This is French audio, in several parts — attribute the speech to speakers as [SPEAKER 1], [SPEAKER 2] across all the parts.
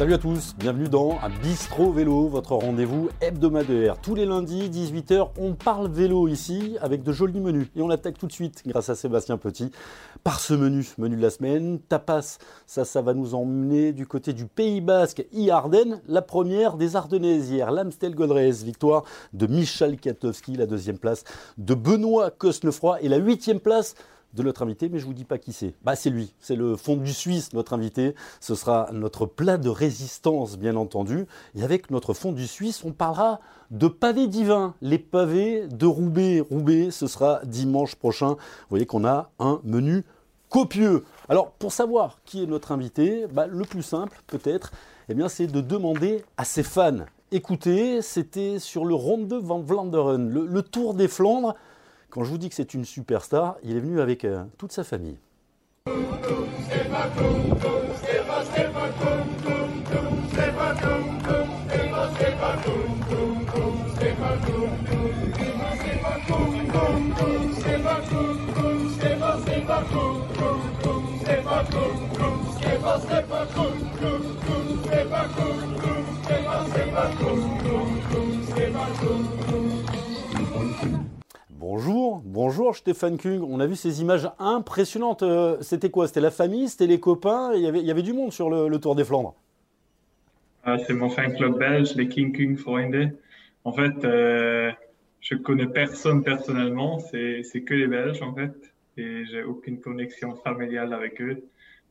[SPEAKER 1] Salut à tous, bienvenue dans un Bistro Vélo, votre rendez-vous hebdomadaire. Tous les lundis, 18h, on parle vélo ici avec de jolis menus. Et on attaque tout de suite, grâce à Sébastien Petit, par ce menu, menu de la semaine. Tapas, ça, ça va nous emmener du côté du Pays Basque, I-Ardennes, la première des Ardennaises hier, l'Amstel Gold victoire de Michal Katowski, la deuxième place de Benoît Cosnefroy et la huitième place de notre invité, mais je vous dis pas qui c'est. Bah, c'est lui, c'est le fond du Suisse, notre invité. Ce sera notre plat de résistance, bien entendu. Et avec notre fond du Suisse, on parlera de pavés divins, les pavés de Roubaix. Roubaix, ce sera dimanche prochain. Vous voyez qu'on a un menu copieux. Alors, pour savoir qui est notre invité, bah, le plus simple, peut-être, eh bien, c'est de demander à ses fans. Écoutez, c'était sur le Ronde van Vlaanderen, le Tour des Flandres. Quand je vous dis que c'est une superstar, il est venu avec euh, toute sa famille. Stéphane Kung. On a vu ces images impressionnantes. Euh, c'était quoi? C'était la famille? C'était les copains? Il y, avait, il y avait du monde sur le, Tour des Flandres.
[SPEAKER 2] Ah, c'est mon fan club belge, les King Kung Freunde. En fait, euh, je connais personne personnellement, c'est que les Belges en fait. Et j'ai aucune connexion familiale avec eux.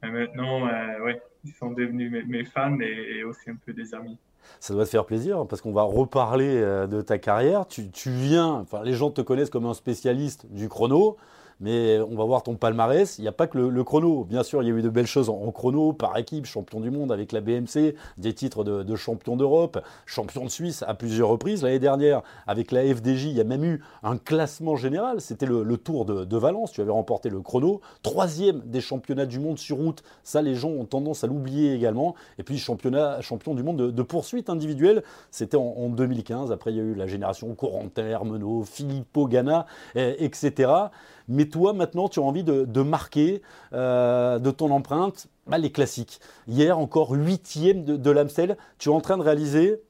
[SPEAKER 2] Mais maintenant, euh, ouais, ils sont devenus mes, fans et aussi un peu des amis
[SPEAKER 1] ça doit te faire plaisir parce qu'on va reparler euh, de ta carrière. Tu, tu viens, enfin, les gens te connaissent comme un spécialiste du chrono mais on va voir ton palmarès. Il n'y a pas que le, chrono. Bien sûr, il y a eu de belles choses en, chrono, par équipe, champion du monde avec la BMC, des titres de, champion d'Europe, champion de Suisse à plusieurs reprises. L'année dernière, avec la FDJ, il y a même eu un classement général. C'était le, Tour de, Valence. Tu avais remporté le chrono. Troisième des championnats du monde sur route. Ça, les gens ont tendance à l'oublier également. Et puis, champion du monde de, poursuite individuelle. C'était en, 2015. Après, il y a eu la génération Corentin, Hermenot, Filippo Ganna, etc. Mais toi, maintenant, tu as envie de, marquer euh, de ton empreinte bah, les classiques. Hier, encore huitième de, de l'Amstel. Tu es en train de réaliser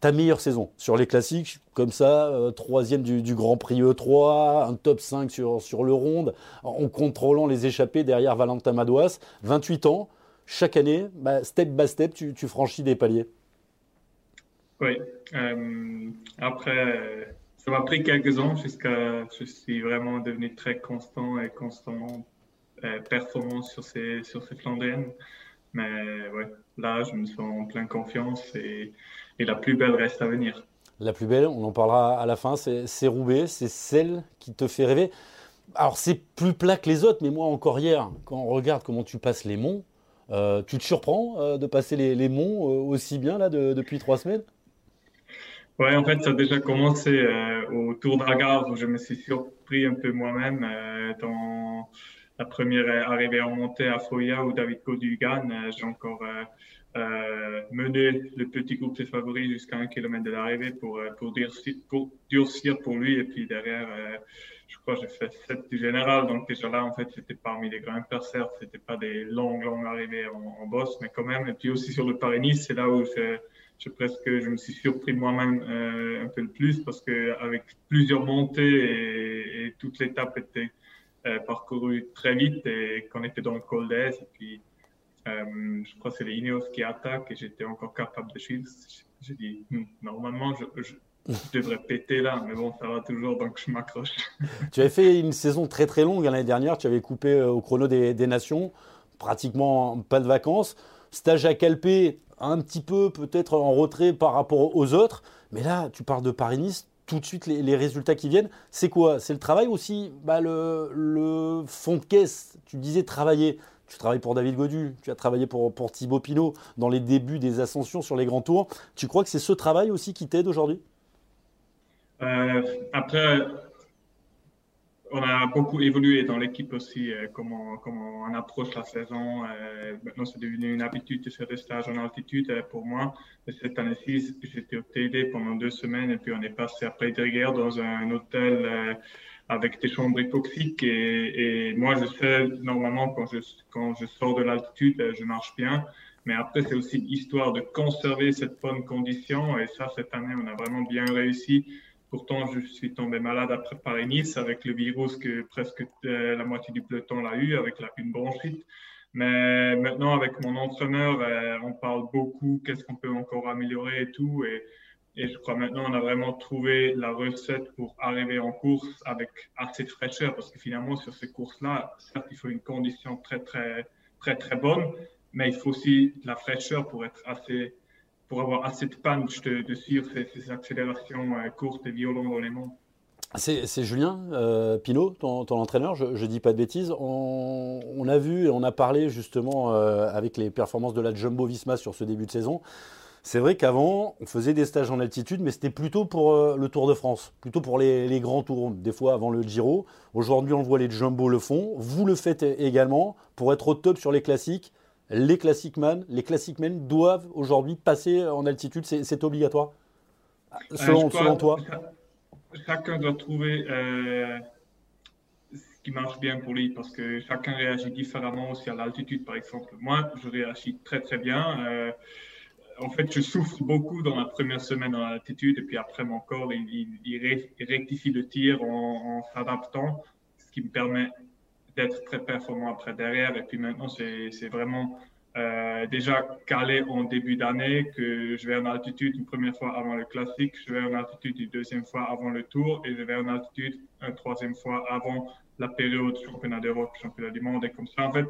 [SPEAKER 1] ta meilleure saison sur les classiques, comme ça, euh, troisième du, Grand Prix E3, un top 5 sur, sur le ronde, en contrôlant les échappées derrière Valentin Madouas. 28 ans, chaque année, bah, step by step, tu, franchis des paliers.
[SPEAKER 2] Oui. Euh, après, ça m'a pris quelques ans jusqu'à je suis vraiment devenu très constant et constamment euh, performant sur ces sur ces Flandriennes. Mais ouais, là, je me sens en pleine confiance et, et la plus belle reste à venir.
[SPEAKER 1] La plus belle, on en parlera à la fin, c'est Roubaix, c'est celle qui te fait rêver. Alors c'est plus plat que les autres, mais moi encore hier, quand on regarde comment tu passes les monts, euh, tu te surprends euh, de passer les, les monts aussi bien là depuis trois semaines?
[SPEAKER 2] Ouais, en fait, ça a déjà commencé euh, au Tour de où je me suis surpris un peu moi-même euh, dans la première arrivée en montée à Foya où David Codu gagne. Euh, j'ai encore euh, mené le petit groupe de favoris jusqu'à un kilomètre de l'arrivée pour, pour, durcir, pour durcir pour lui. Et puis derrière, je crois que j'ai fait 7 du général. Donc déjà là, en fait, j'étais parmi les grimpeurs, certes, c'était pas des longues, longues arrivées en, en boss, mais quand même. Et puis aussi sur le Paris-Nice, c'est là où je je presque, je me suis surpris moi-même euh, un peu le plus parce que avec plusieurs montées et, et toute l'étape était euh, parcourue très vite et qu'on était dans le col d'Aise et puis euh, je crois que c'est les Ineos qui attaquent et j'étais encore capable de suivre. J'ai dit hmm, normalement je, devrais péter là, mais bon ça va toujours donc je m'accroche.
[SPEAKER 1] tu avais fait une saison très très longue l'année dernière. Tu avais coupé euh, au chrono des nations, pratiquement pas de vacances. Stage à Calpé, un petit peu peut-être en retrait par rapport aux autres. Mais là, tu parles de Paris-Nice, tout de suite les, résultats qui viennent. C'est quoi? C'est le travail aussi bah, le, fond de caisse, tu disais travailler. Tu travailles pour David Godu, tu as travaillé pour, pour Thibaut Pinot dans les débuts des ascensions sur les grands tours. Tu crois que c'est ce travail aussi qui t'aide aujourd'hui?
[SPEAKER 2] Euh, Après, on a beaucoup évolué dans l'équipe aussi, euh, comment, comment on approche la saison. Euh, maintenant, c'est devenu une habitude de faire des stages en altitude euh, pour moi. cette année-ci, j'étais au TD pendant deux semaines et puis on est passé après Dreger dans un hôtel avec des chambres hypoxiques. Et, et, moi, je sais, normalement, quand je, quand je sors de l'altitude, je marche bien. Mais après, c'est aussi histoire de conserver cette bonne condition. Et ça, cette année, on a vraiment bien réussi. Pourtant, je suis tombé malade après Paris-Nice avec le virus que presque euh, la moitié du peloton l'a eu, avec la, une bronchite. Mais maintenant, avec mon entraîneur, euh, on parle beaucoup, qu'est-ce qu'on peut encore améliorer et tout. Et, je crois maintenant, on a vraiment trouvé la recette pour arriver en course avec assez de fraîcheur. Parce que finalement, sur ces courses-là, certes, il faut une condition très, très, très, très bonne mais il faut aussi de la fraîcheur pour être assez, pour avoir assez de punch de, suivre ces, accélérations euh, courtes et violentes dans les.
[SPEAKER 1] C'est Julien euh, Pinault, ton, entraîneur, je ne dis pas de bêtises. On, a vu et on a parlé justement euh, avec les performances de la Jumbo Visma sur ce début de saison. C'est vrai qu'avant, on faisait des stages en altitude, mais c'était plutôt pour euh, le Tour de France, plutôt pour les, les, grands tours, des fois avant le Giro. Aujourd'hui, on voit les Jumbo le font. Vous le faites également pour être au top sur les classiques les classic man, les classic men doivent aujourd'hui passer en altitude, c'est obligatoire?
[SPEAKER 2] Euh, selon, toi? Chacun doit trouver euh, ce qui marche bien pour lui parce que chacun réagit différemment aussi à l'altitude par exemple. Moi, je réagis très très bien. Euh, en fait, je souffre beaucoup dans la première semaine en altitude et puis après mon corps, il, rectifie le tir en, en s'adaptant, ce qui me permet d'être très performant après derrière. Et puis maintenant, c'est vraiment euh, déjà calé en début d'année que je vais en altitude une première fois avant le classique, je vais en altitude une deuxième fois avant le tour et je vais en altitude une troisième fois avant la période championnat d'Europe, championnat du monde. Et comme ça, en fait,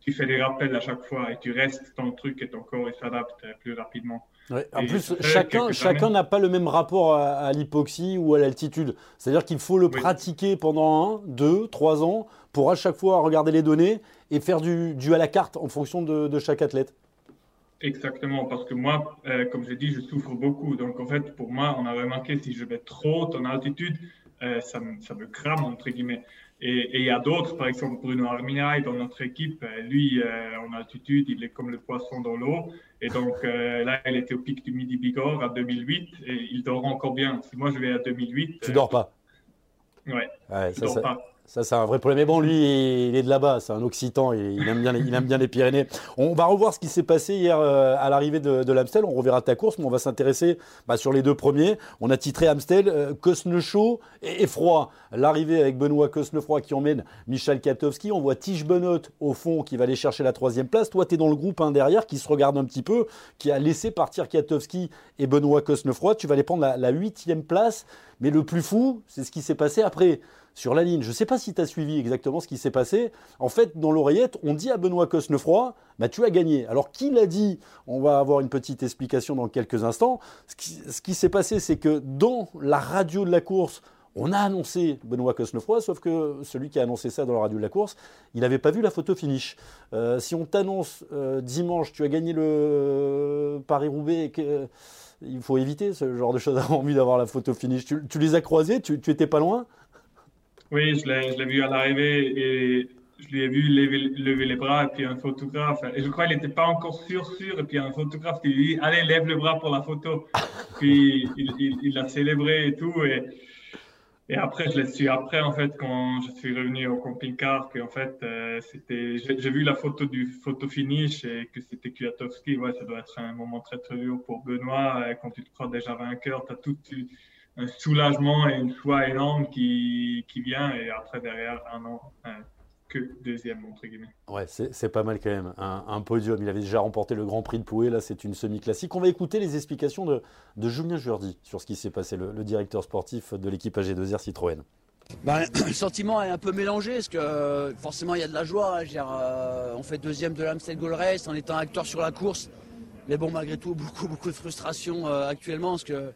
[SPEAKER 2] tu fais des rappels à chaque fois et tu restes dans le truc et ton corps s'adapte plus rapidement.
[SPEAKER 1] En plus, chacun chacun n'a pas le même rapport à, l'hypoxie ou à l'altitude. C'est-à-dire qu'il faut le pratiquer pendant un, deux, trois ans pour à chaque fois regarder les données et faire du, du à la carte en fonction de, chaque athlète.
[SPEAKER 2] Exactement, parce que moi, euh, comme j'ai dit, je souffre beaucoup. Donc en fait, pour moi, on a remarqué si je vais trop en altitude, euh, ça, me, ça me crame, entre guillemets. Et il y a d'autres, par exemple Bruno Arminaï dans notre équipe, euh, lui en altitude, il est comme le poisson dans l'eau. Et donc là, il était au pic du Midi Bigorre à 2008 et il dort encore bien. Si moi je vais à 2008.
[SPEAKER 1] Tu dors pas
[SPEAKER 2] Ouais, ouais ça, dors pas.
[SPEAKER 1] Ça, c'est un vrai problème. Mais bon, lui, il est de là-bas, c'est un Occitan, il aime, bien les, il aime bien les Pyrénées. On va revoir ce qui s'est passé hier euh, à l'arrivée de, de l'Amstel. On reverra ta course, mais on va s'intéresser bah, sur les deux premiers. On a titré Amstel, euh, chaud et, froid. L'arrivée avec Benoît Cosnefroid qui emmène Michel Katowski. On voit Tige Benot au fond qui va aller chercher la troisième place. Toi, tu es dans le groupe hein, derrière qui se regarde un petit peu, qui a laissé partir Katowski et Benoît Cosnefroid. Tu vas aller prendre la huitième place. Mais le plus fou, c'est ce qui s'est passé après sur la ligne. Je ne sais pas si tu as suivi exactement ce qui s'est passé. En fait, dans l'oreillette, on dit à Benoît Cosnefroy, bah, tu as gagné. Alors, qui l'a dit? On va avoir une petite explication dans quelques instants. Ce qui, s'est passé, c'est que dans la radio de la course, on a annoncé Benoît Cosnefroy, sauf que celui qui a annoncé ça dans la radio de la course, il n'avait pas vu la photo finish. Euh, si on t'annonce euh, dimanche, tu as gagné le Paris-Roubaix, il faut éviter ce genre de choses avant envie d'avoir la photo finish. Tu, les as croisés, tu, tu étais pas loin?
[SPEAKER 2] Oui, je l'ai vu à l'arrivée et je lui ai vu lever, les bras et puis un photographe. Et je crois qu'il n'était pas encore sûr, sûr. Et puis un photographe qui lui dit Allez, lève le bras pour la photo. Puis il, l'a célébré et tout. Et, et après, je l'ai su après, en fait, quand je suis revenu au camping-car, qu'en fait, euh, c'était. J'ai vu la photo du photo finish et que c'était Kwiatkowski. Ouais, ça doit être un moment très, très dur pour Benoît. Quand tu te crois déjà vainqueur, tu as tout un soulagement et une joie énorme qui, qui vient et après derrière un an que deuxième entre guillemets.
[SPEAKER 1] Ouais, c'est pas mal quand même. Un, podium. Il avait déjà remporté le Grand Prix de Pouet. Là, c'est une semi-classique. On va écouter les explications de, de Julien Jourdi sur ce qui s'est passé, le, directeur sportif de l'équipe AG2R Citroën.
[SPEAKER 3] Ben, le sentiment est un peu mélangé parce que forcément il y a de la joie. Hein. Euh, on fait deuxième de l'Amstel Gold Race en étant acteur sur la course. Mais bon, malgré tout, beaucoup, beaucoup de frustration euh, actuellement parce que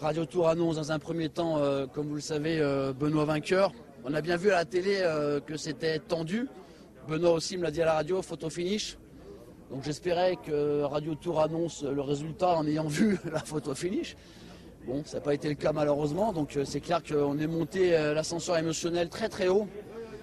[SPEAKER 3] Radio Tour annonce dans un premier temps, euh, comme vous le savez, euh, Benoît vainqueur. On a bien vu à la télé euh, que c'était tendu. Benoît aussi me l'a dit à la radio, photo finish. Donc j'espérais que Radio Tour annonce le résultat en ayant vu la photo finish. Bon, ça n'a pas été le cas malheureusement, donc c'est clair qu'on est monté l'ascenseur émotionnel très très haut.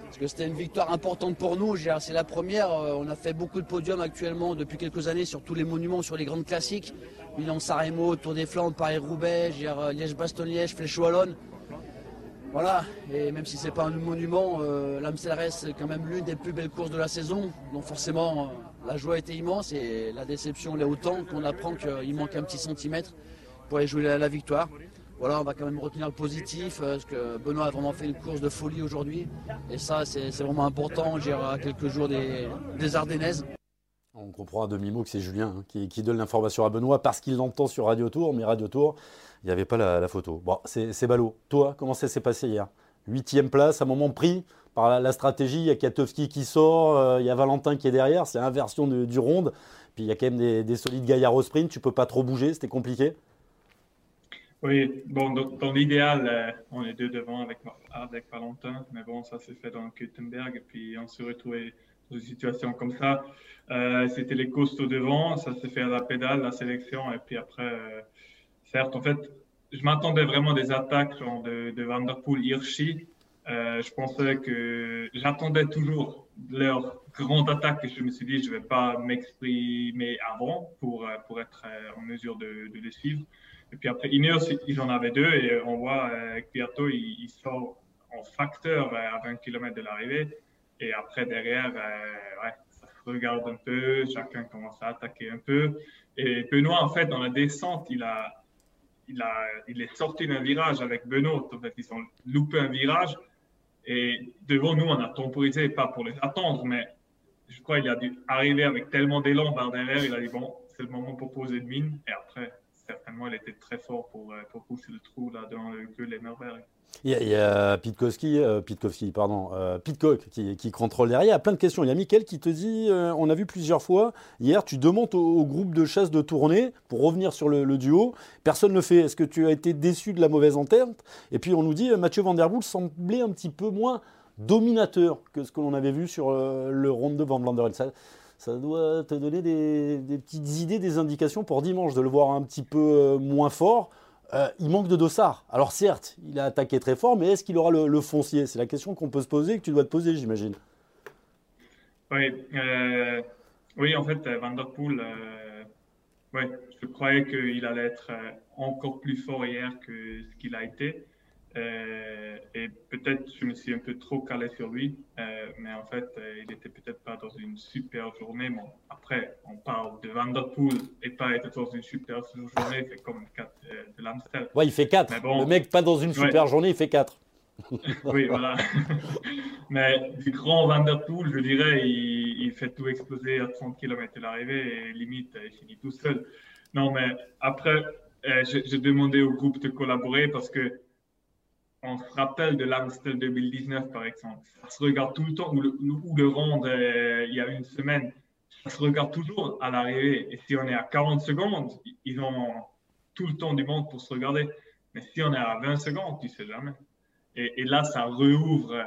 [SPEAKER 3] Parce que c'était une victoire importante pour nous. C'est la première. On a fait beaucoup de podiums actuellement depuis quelques années sur tous les monuments, sur les grandes classiques. Milan Saremo, Tour des Flandres, Paris-Roubaix, euh, Liège-Bastogne-Liège, Flèche Wallonne. Voilà, et même si c'est pas un monument, euh, reste quand même l'une des plus belles courses de la saison. Donc forcément, euh, la joie était immense et la déception l'est autant qu'on apprend qu'il manque un petit centimètre pour aller jouer la, victoire. Voilà, on va quand même retenir le positif, euh, parce que Benoît a vraiment fait une course de folie aujourd'hui. Et ça, c'est vraiment important, j'ai à quelques jours des, des Ardennaises.
[SPEAKER 1] On comprend à demi-mot que c'est Julien hein, qui, qui, donne l'information à Benoît parce qu'il l'entend sur Radio Tour, mais Radio Tour, il n'y avait pas la, photo. Bon, c'est ballot. Toi, comment ça s'est passé hier? Huitième place, à un moment pris par la, stratégie. Il y a Katowski qui sort, euh, il y a Valentin qui est derrière. C'est inversion du ronde. Puis il y a quand même des, des solides gaillards au sprint. Tu peux pas trop bouger, c'était compliqué?
[SPEAKER 2] Oui, bon, dans, l'idéal, euh, on est deux devant avec, avec Valentin, mais bon, ça s'est fait dans Gutenberg, et puis on se retrouvait dans une situation comme ça. Euh, C'était les costauds devant, ça s'est fait à la pédale, la sélection, et puis après, euh, certes, en fait, je m'attendais vraiment des attaques genre de, de Vanderpool, Hirschi. Je pensais que j'attendais toujours leur grande attaque et je me suis dit je vais pas m'exprimer avant pour, pour être en mesure de, de les suivre. Et puis après, Ineos, ils en avaient deux et on voit euh, que Piato, il, il, sort en facteur à 20 km de l'arrivée. Et après, derrière, euh, ouais, ça se regarde un peu, chacun commence à attaquer un peu. Et Benoît, en fait, dans la descente, il, a, il, a, il est sorti d'un virage avec Benoît. En fait, ils ont loupé un virage. Et devant nous, on a temporisé, pas pour les attendre, mais je crois qu'il a dû arriver avec tellement d'élan par derrière. Il a dit, bon, c'est le moment pour poser de mine. Et après, certainement, elle était très fort pour, pour pousser le trou là dans le queue les Merberg.
[SPEAKER 1] Il y a, il a Pitkowski, euh, Pitkowski, pardon, euh, Pitcock qui, qui, contrôle derrière. Il y a plein de questions. Il y a Mickaël qui te dit, euh, on a vu plusieurs fois, hier, tu demandes au, groupe de chasse de tourner pour revenir sur le, duo. Personne ne le fait. Est-ce que tu as été déçu de la mauvaise entente? Et puis on nous dit, Mathieu Van semblait un petit peu moins dominateur que ce que l'on avait vu sur le ronde de Van Vlanderen. Ça, doit te donner des, petites idées, des indications pour dimanche, de le voir un petit peu moins fort. Euh, il manque de dossard. Alors certes, il a attaqué très fort, mais est-ce qu'il aura le, foncier? C'est la question qu'on peut se poser, que tu dois te poser, j'imagine.
[SPEAKER 2] Oui, euh, oui, en fait, Van Der Poel, euh, je croyais qu'il allait être encore plus fort hier que ce qu'il a été. Euh, et peut-être je me suis un peu trop calé sur lui, euh, mais en fait, euh, il n'était peut-être pas dans une super journée. Bon, après, on parle de Van Der Poel et pas être dans une super journée, il fait comme 4 de l'Amstel.
[SPEAKER 1] Ouais, il fait 4. Bon, le mec, pas dans une super ouais. journée, il fait 4.
[SPEAKER 2] oui, voilà. mais du grand Van Der Poel, je dirais, il, il, fait tout exploser à 30 km de l'arrivée et limite, il finit tout seul. Non, mais après, j'ai demandé au groupe de collaborer parce que on se rappelle de l'Amstel 2019, par exemple. Ça se regarde tout le temps, ou le, ou ronde euh, il y a une semaine. Ça se regarde toujours à l'arrivée. Et si on est à 40 secondes, ils ont tout le temps du monde pour se regarder. Mais si on est à 20 secondes, tu sais jamais. Et, là, ça rouvre, euh,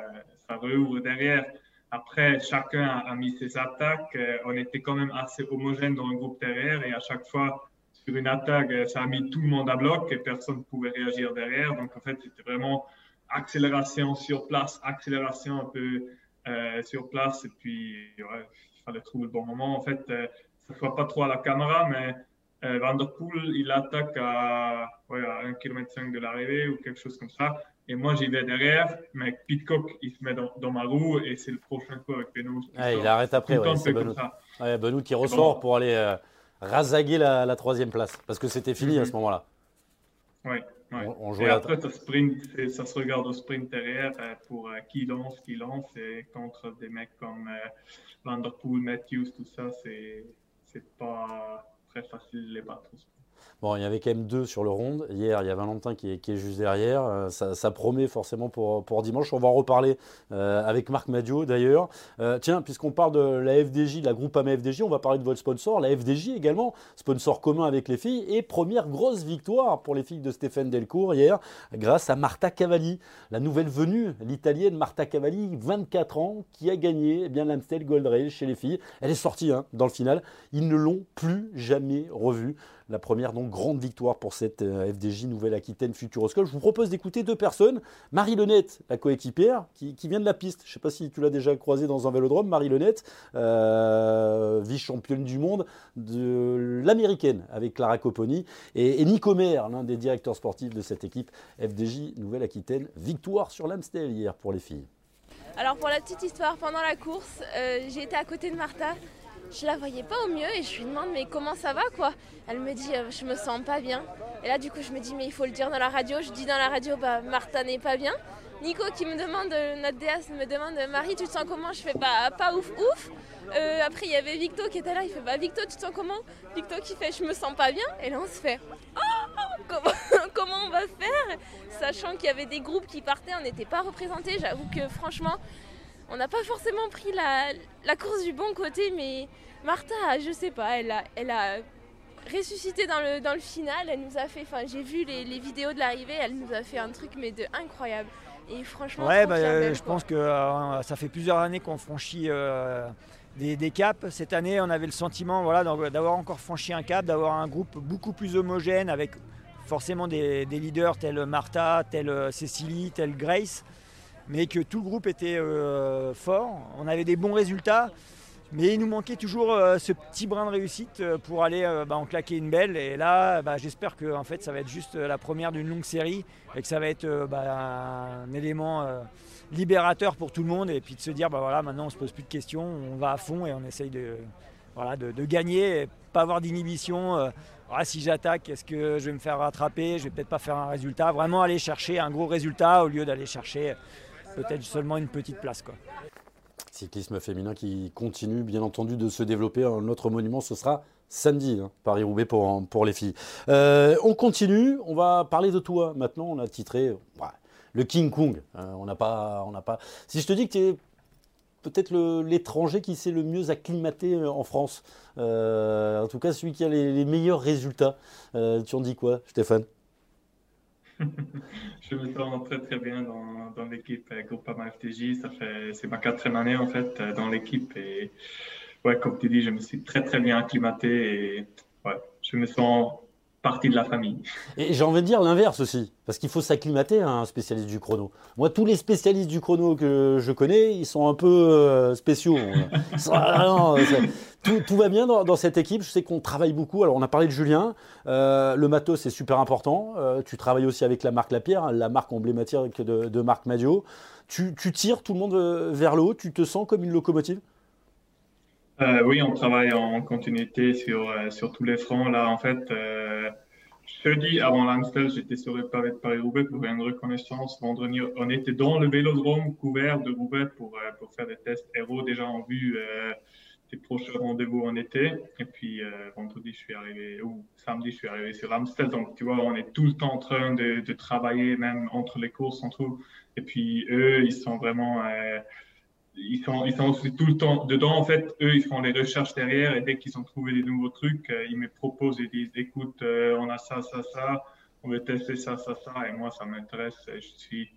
[SPEAKER 2] ça rouvre derrière. Après, chacun a, a mis ses attaques. Euh, on était quand même assez homogène dans le groupe derrière. Et à chaque fois, sur une attaque, ça a mis tout le monde à bloc et personne ne pouvait réagir derrière. Donc, en fait, c'était vraiment accélération sur place, accélération un peu euh, sur place. Et puis, ouais, il fallait trouver le bon moment. En fait, euh, ça ne se voit pas trop à la caméra, mais euh, Van Der Poel, il attaque à, ouais, à 1,5 km de l'arrivée ou quelque chose comme ça. Et moi, j'y vais derrière, mais Pitcock, il se met dans, dans ma roue et c'est le prochain coup avec Benoît.
[SPEAKER 1] Il arrête après, ouais, Benoît. Ouais, Benoît qui ressort bon. pour aller euh, rasaguer la, la, troisième place, parce que c'était fini mm -hmm. à ce moment-là.
[SPEAKER 2] Oui, ouais. on, on et après, ça, sprint, ça se regarde au sprint derrière euh, pour euh, qui lance, qui lance, et contre des mecs comme euh, Vanderpool, Matthews, tout ça, c'est pas très facile de les battre.
[SPEAKER 1] Bon, il y avait quand même deux sur le ronde. Hier, il y a Valentin qui est, juste derrière. Euh, ça, promet forcément pour, dimanche. On va en reparler euh, avec Marc Madio d'ailleurs. Euh, tiens, puisqu'on parle de la FDJ, de la Groupama FDJ, on va parler de votre sponsor, la FDJ également, sponsor commun avec les filles. Et première grosse victoire pour les filles de Stéphane Delcourt hier, grâce à Marta Cavalli, la nouvelle venue, l'italienne Marta Cavalli, 24 ans, qui a gagné eh bien l'Amstel Gold Race chez les filles. Elle est sortie hein, dans le final. Ils ne l'ont plus jamais revue La première, donc, grande victoire pour cette euh, FDJ Nouvelle-Aquitaine Futuroscope. Je vous propose d'écouter deux personnes. Marie Lenette, la coéquipière, qui, vient de la piste. Je ne sais pas si tu l'as déjà croisée dans un vélodrome. Marie Lenette, euh, vice-championne du monde de l'américaine avec Clara Copponi. Et, Nico Mer, l'un des directeurs sportifs de cette équipe FDJ Nouvelle-Aquitaine. Victoire sur l'Amstel hier pour les filles.
[SPEAKER 4] Alors pour la petite histoire, pendant la course, euh, j'ai été à côté de Martha. Je la voyais pas au mieux et je lui demande mais comment ça va quoi? Elle me dit euh, je me sens pas bien. Et là du coup je me dis mais il faut le dire dans la radio. Je dis dans la radio bah Martha n'est pas bien. Nico qui me demande, euh, notre déesse me demande Marie tu te sens comment? Je fais pas, pas ouf ouf. après il y avait Victo qui était là, il fait bah Victo tu te sens comment Victo qui fait je me sens pas bien. Et là on se fait oh, comment on va faire Sachant qu'il y avait des groupes qui partaient, on n'était pas représentés. J'avoue que franchement, on n'a pas forcément pris la, course du bon côté, mais Martha, je sais pas, elle a, elle a ressuscité dans le, dans le final. Elle nous a fait, enfin, j'ai vu les, vidéos de l'arrivée, elle nous a fait un truc mais de incroyable. Et franchement,
[SPEAKER 5] ouais, bah, euh, je pense que euh, ça fait plusieurs années qu'on franchit euh, des, des, caps. Cette année, on avait le sentiment voilà, d'avoir encore franchi un cap, d'avoir un groupe beaucoup plus homogène avec forcément des, leaders tels Martha, tels euh, Cécilie, tels Grace, mais que tout le groupe était euh, fort. On avait des bons résultats, mais il nous manquait toujours euh, ce petit brin de réussite pour aller bah, en claquer une belle. Et là, bah, j'espère que en fait, ça va être juste la première d'une longue série et que ça va être bah, un élément libérateur pour tout le monde et puis de se dire bah voilà maintenant on se pose plus de questions, on va à fond et on essaye de, voilà, de, gagner, pas avoir d'inhibition. Ah, si j'attaque, est-ce que je vais me faire rattraper? Je vais peut-être pas faire un résultat? Vraiment aller chercher un gros résultat au lieu d'aller chercher peut-être seulement une petite place. Quoi.
[SPEAKER 1] Cyclisme féminin qui continue bien entendu de se développer. Notre monument, ce sera samedi, hein, Paris-Roubaix pour, pour les filles. Euh, on continue, on va parler de toi. Maintenant, on a titré le King Kong. Euh, on n'a pas, pas. Si je te dis que tu es peut-être l'étranger qui s'est le mieux acclimaté euh, en France. Euh, en tout cas, celui qui a les, meilleurs résultats. Tu en dis quoi, Stéphane?
[SPEAKER 2] Je me sens très très bien dans, dans l'équipe Groupama FTJ. Ça fait c'est ma quatrième année en fait dans l'équipe et ouais, comme tu dis, je me suis très très bien acclimaté et ouais, je me sens partie de la famille.
[SPEAKER 1] Et j'ai envie de dire l'inverse aussi, parce qu'il faut s'acclimater à un spécialiste du chrono. Moi, tous les spécialistes du chrono que je connais, ils sont un peu euh, spéciaux. Ah tout, va bien dans, cette équipe. Je sais qu'on travaille beaucoup. Alors, on a parlé de Julien. Euh, le matos, c'est super important. Euh, tu travailles aussi avec la marque Lapierre, hein, la marque emblématique de, Marc Madio. Tu, tires tout le monde vers le haut. Tu te sens comme une locomotive?
[SPEAKER 2] Euh, oui, on travaille en continuité sur, euh, sur tous les fronts. Là, en fait, euh, jeudi avant l'Amstel, j'étais sur le pavé de Paris-Roubaix pour une reconnaissance. Vendredi, on était dans le vélodrome couvert de Roubaix pour, euh, pour faire des tests héros déjà en vue des prochains rendez-vous en été. Et puis vendredi, je suis arrivé, ou samedi, je suis arrivé sur l'Amstel. Donc, tu vois, on est tout le temps en train de, de travailler, même entre les courses, entre Et puis, eux, ils sont vraiment ils sont, ils sont aussi tout le temps dedans. En fait, eux, ils font les recherches derrière et dès qu'ils ont trouvé des nouveaux trucs, euh, ils me proposent et disent écoute, euh, on a ça, ça, ça, on veut tester ça, ça, ça. Et moi, ça m'intéresse. Je suis,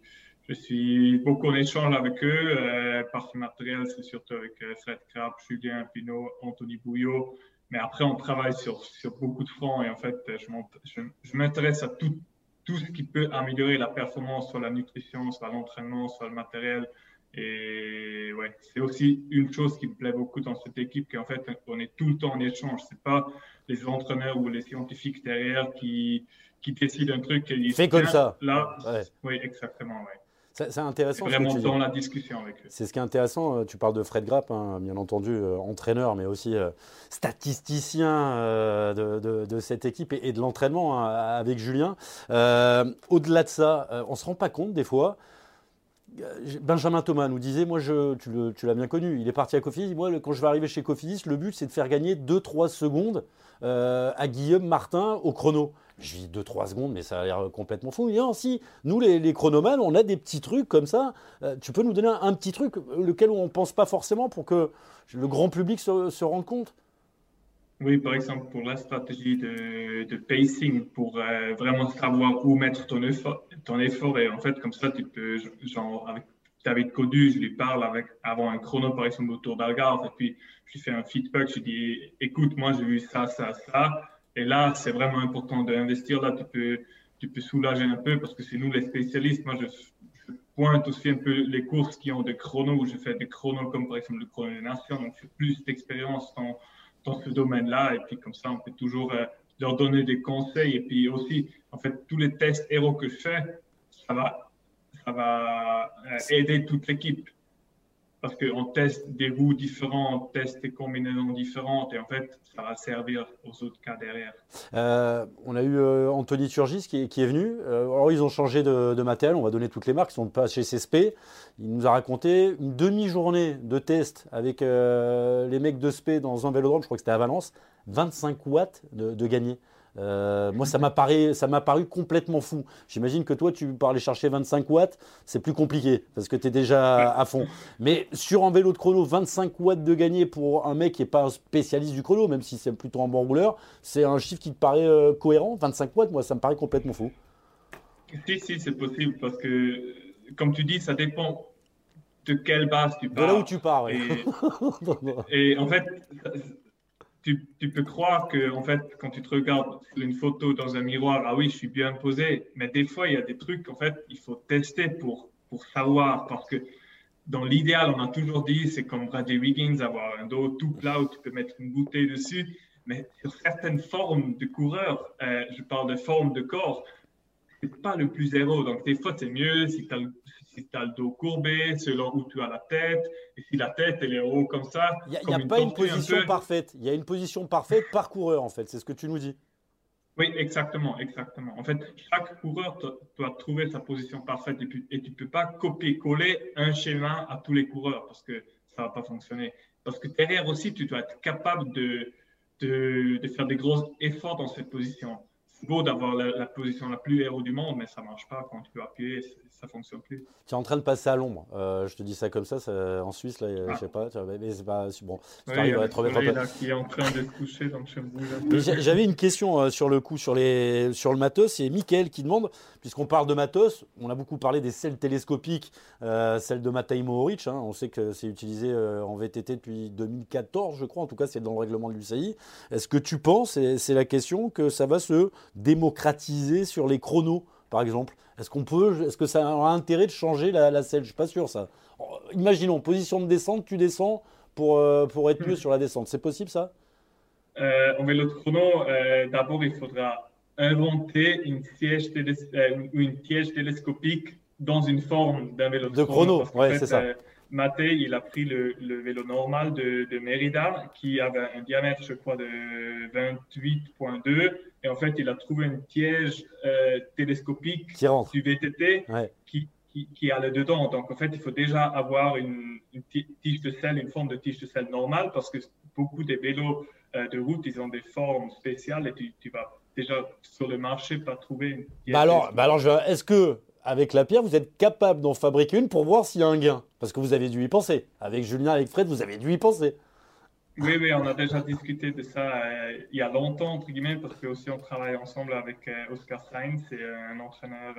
[SPEAKER 2] je suis beaucoup en échange avec eux. Euh, ce matériel, c'est surtout avec euh, Fred Krab, Julien Pinot, Anthony Bouillot. Mais après, on travaille sur, sur beaucoup de fronts et en fait, je, je m'intéresse à tout, tout ce qui peut améliorer la performance, soit la nutrition, soit l'entraînement, soit le matériel. Et ouais, c'est aussi une chose qui me plaît beaucoup dans cette équipe, qu'en fait, on est tout le temps en échange. C'est pas les entraîneurs ou les scientifiques derrière qui, qui décident un truc. Et
[SPEAKER 1] Fais comme ça.
[SPEAKER 2] Là, oui, exactement, ouais.
[SPEAKER 1] C'est intéressant.
[SPEAKER 2] Vraiment dans la discussion avec eux.
[SPEAKER 1] C'est ce qui est intéressant. Euh, tu parles de Fred Grapp, hein, bien entendu, euh, entraîneur, mais aussi euh, statisticien de, de, cette équipe et, de l'entraînement hein, avec Julien. Au-delà de ça, on ne se rend pas compte des fois Benjamin Thomas nous disait, moi je, tu l'as bien connu, il est parti à Cofidis, moi quand je vais arriver chez Cofidis, le but c'est de faire gagner 2-3 secondes à Guillaume Martin au chrono. Je dis 2-3 secondes, mais ça a l'air complètement fou. Non, si, nous les, les, chronomans, on a des petits trucs comme ça. Euh, tu peux nous donner un, petit truc, lequel on ne pense pas forcément pour que le grand public se rende compte?
[SPEAKER 2] Oui, par exemple, pour la stratégie de, pacing, pour euh, vraiment savoir où mettre ton effort, ton effort. Et en fait, comme ça, tu peux, genre, avec David Codu, je lui parle avec, avant un chrono, par exemple, autour d'Algarve, et puis je lui fais un feedback, je lui dis, écoute, moi, j'ai vu ça, ça, ça. Et là, c'est vraiment important d'investir. Là, tu peux, tu peux soulager un peu parce que c'est nous les spécialistes. Moi, je, pointe aussi un peu les courses qui ont des chronos, où je fais des chronos comme par exemple le chrono des nations. Donc, j'ai plus d'expérience dans, dans ce domaine-là. Et puis, comme ça, on peut toujours euh, leur donner des conseils. Et puis aussi, en fait, tous les tests héros que je fais, ça va, ça va euh, aider toute l'équipe parce qu'on teste des roues différents, on teste des combinaisons différentes et en fait, ça va servir aux autres cas derrière.
[SPEAKER 1] Euh, on a eu euh, Anthony Turgis qui, est venu. Euh, alors, ils ont changé de, matériel, on va donner toutes les marques, ils sont pas chez CSP. Il nous a raconté une demi-journée de test avec les mecs de SP dans un vélodrome, je crois que c'était à Valence, 25 watts de, de gagné. Euh, moi, ça m'a paru, ça m'a paru complètement fou. J'imagine que toi, tu peux aller chercher 25 watts, c'est plus compliqué parce que tu es déjà à fond. Mais sur un vélo de chrono, 25 watts de gagné pour un mec qui n'est pas un spécialiste du chrono, même si c'est plutôt un bon rouleur, c'est un chiffre qui te paraît euh, cohérent 25 watts, moi, ça me paraît complètement fou.
[SPEAKER 2] Si, si, c'est possible parce que, comme tu dis, ça dépend de quelle base tu pars.
[SPEAKER 1] De là où tu pars,
[SPEAKER 2] oui. et en fait, tu, peux croire que, en fait, quand tu te regardes une photo dans un miroir, ah oui, je suis bien posé. Mais des fois, il y a des trucs, en fait, il faut tester pour, pour savoir. Parce que dans l'idéal, on a toujours dit, c'est comme Bradley Wiggins, avoir un dos tout plat où tu peux mettre une bouteille dessus. Mais sur certaines formes de coureurs, euh, je parle de formes de corps, c'est pas le plus zéro. Donc, des fois, c'est mieux si tu as le si tu as le dos courbé, selon où tu as la tête, et si la tête elle est haut comme ça.
[SPEAKER 1] Il n'y a, pas une position parfaite. Il y a une position parfaite par coureur, en fait. C'est ce que tu nous dis.
[SPEAKER 2] Oui, exactement, exactement. En fait, chaque coureur doit trouver sa position parfaite et, tu ne peux pas copier-coller un schéma à tous les coureurs parce que ça ne va pas fonctionner. Parce que derrière aussi, tu dois être capable de, de, de faire des gros efforts dans cette position beau d'avoir la, position la plus héros du monde, mais ça marche pas quand tu peux appuyer, ça fonctionne plus.
[SPEAKER 1] Tu es en train de passer à l'ombre. Euh, je te dis ça comme ça, en Suisse, là, je ah. sais pas, mais c'est pas bon.
[SPEAKER 2] Tu arrives à te remettre un peu. qui est en train de coucher, donc je
[SPEAKER 1] J'avais une question euh, sur le coup, sur, les, sur le matos. C'est Mickaël qui demande, puisqu'on parle de matos, on a beaucoup parlé des selles télescopiques, euh, celle de Matej Mohoric. Hein, on sait que c'est utilisé en VTT depuis 2014, je crois. En tout cas, c'est dans le règlement de l'UCI. Est-ce que tu penses, et c'est la question, que ça va se démocratiser sur les chronos, par exemple Est-ce qu'on peut, est-ce que ça a intérêt de changer la, selle Je suis pas sûr ça. Imaginons position de descente, tu descends pour euh, pour être mieux hmm. sur la descente. C'est possible ça?
[SPEAKER 2] Euh, En vélo de chrono, euh, d'abord il faudra inventer une siège, euh, une piège télescopique dans une forme d'un vélo
[SPEAKER 1] de, chrono. ouais, c'est ça.
[SPEAKER 2] Maté, il a pris le, vélo normal de, de, Mérida qui avait un diamètre, je crois, de 28.2 et en fait, il a trouvé une piège euh, télescopique du VTT qui, qui, qui allait dedans. Donc, en fait, il faut déjà avoir une, tige de sel, une forme de tige de sel normale, parce que beaucoup des vélos euh, de route, ils ont des formes spéciales et tu, tu vas déjà sur le marché pas trouver une
[SPEAKER 1] pièce. Bah alors, bah alors est-ce que avec la pierre, vous êtes capable d'en fabriquer une pour voir s'il y a un gain Parce que vous avez dû y penser. Avec Julien, avec Fred, vous avez dû y penser.
[SPEAKER 2] Oui, oui, on a déjà discuté de ça euh, il y a longtemps, entre guillemets, parce que aussi on travaille ensemble avec euh, Oscar Sainz, c'est un entraîneur